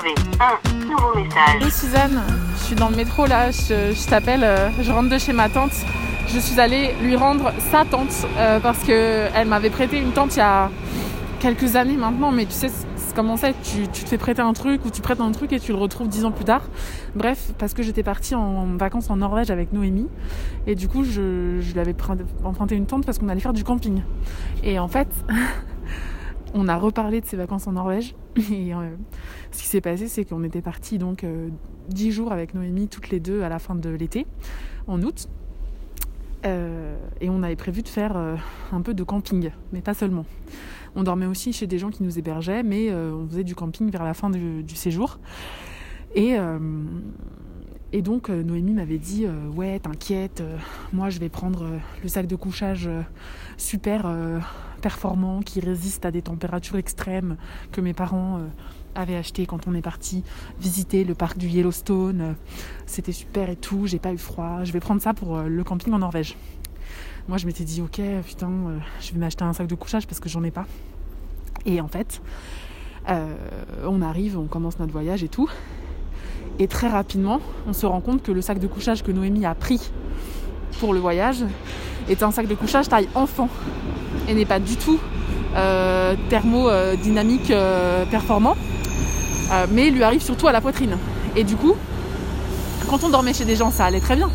avez un nouveau message. Suzanne, je suis dans le métro là, je, t'appelle, euh, je rentre de chez ma tante. Je suis allée lui rendre sa tente euh, parce que elle m'avait prêté une tente il y a quelques années maintenant, mais tu sais comment c'est, tu, tu te fais prêter un truc ou tu prêtes un truc et tu le retrouves dix ans plus tard. Bref, parce que j'étais partie en vacances en Norvège avec Noémie et du coup je, je lui avais pr- emprunté une tente parce qu'on allait faire du camping. Et en fait, on a reparlé de ces vacances en Norvège euh, ce qui s'est passé c'est qu'on était partis donc euh, 10 jours avec Noémie toutes les deux à la fin de l'été, en août. Euh, et on avait prévu de faire euh, un peu de camping, mais pas seulement. On dormait aussi chez des gens qui nous hébergeaient, mais on faisait du camping vers la fin du, du séjour. Et, et donc euh, Noémie m'avait dit euh, Ouais, t'inquiète, euh, moi je vais prendre le sac de couchage super performant qui résiste à des températures extrêmes que mes parents avaient acheté quand on est parti visiter le parc du Yellowstone. C'était super et tout, j'ai pas eu froid. Je vais prendre ça pour le camping en Norvège. Moi je m'étais dit Ok, putain, je vais m'acheter un sac de couchage parce que j'en ai pas. Et en fait, on arrive, on commence notre voyage et tout. Et très rapidement, on se rend compte que le sac de couchage que Noémie a pris pour le voyage est un sac de couchage taille enfant et n'est pas du tout euh, thermodynamique euh, performant, euh, mais lui arrive surtout à la poitrine. Et du coup, quand on dormait chez des gens, ça allait très bien.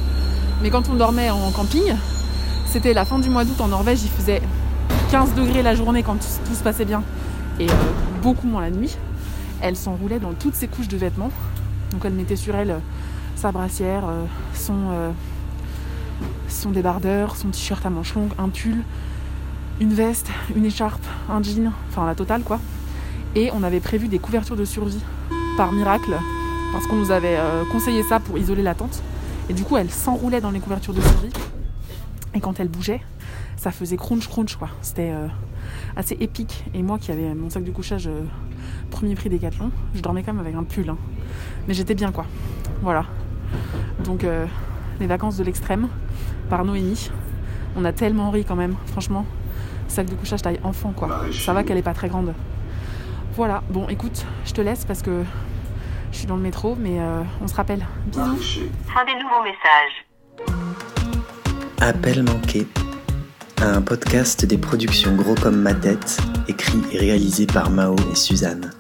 Mais quand on dormait en camping, c'était la fin du mois d'août en Norvège, il faisait 15 degrés la journée quand tout, se passait bien et euh, beaucoup moins la nuit. Elle s'enroulait dans toutes ses couches de vêtements. Donc elle mettait sur elle euh, sa brassière, euh, son, euh, son débardeur, son t-shirt à manches longues, un pull, une veste, une écharpe, un jean, enfin la totale quoi. Et on avait prévu des couvertures de survie par miracle parce qu'on nous avait conseillé ça pour isoler la tente. Et du coup elle s'enroulait dans les couvertures de survie. Et quand elle bougeait, ça faisait crunch crunch quoi. C'était assez épique. Et moi qui avais mon sac de couchage premier prix Decathlon, je dormais quand même avec un pull. hein. Mais j'étais bien quoi. Voilà. Donc euh, les vacances de l'extrême par Noémie. On a tellement ri quand même, franchement. Sac de couchage taille enfant quoi. Ça va qu'elle est pas très grande. Voilà, bon écoute, je te laisse parce que je suis dans le métro, mais euh, on se rappelle. Bisous. Fin des nouveaux messages. Appel manqué. Un podcast des productions Gros comme ma tête, écrit et réalisé par Mao et Suzanne.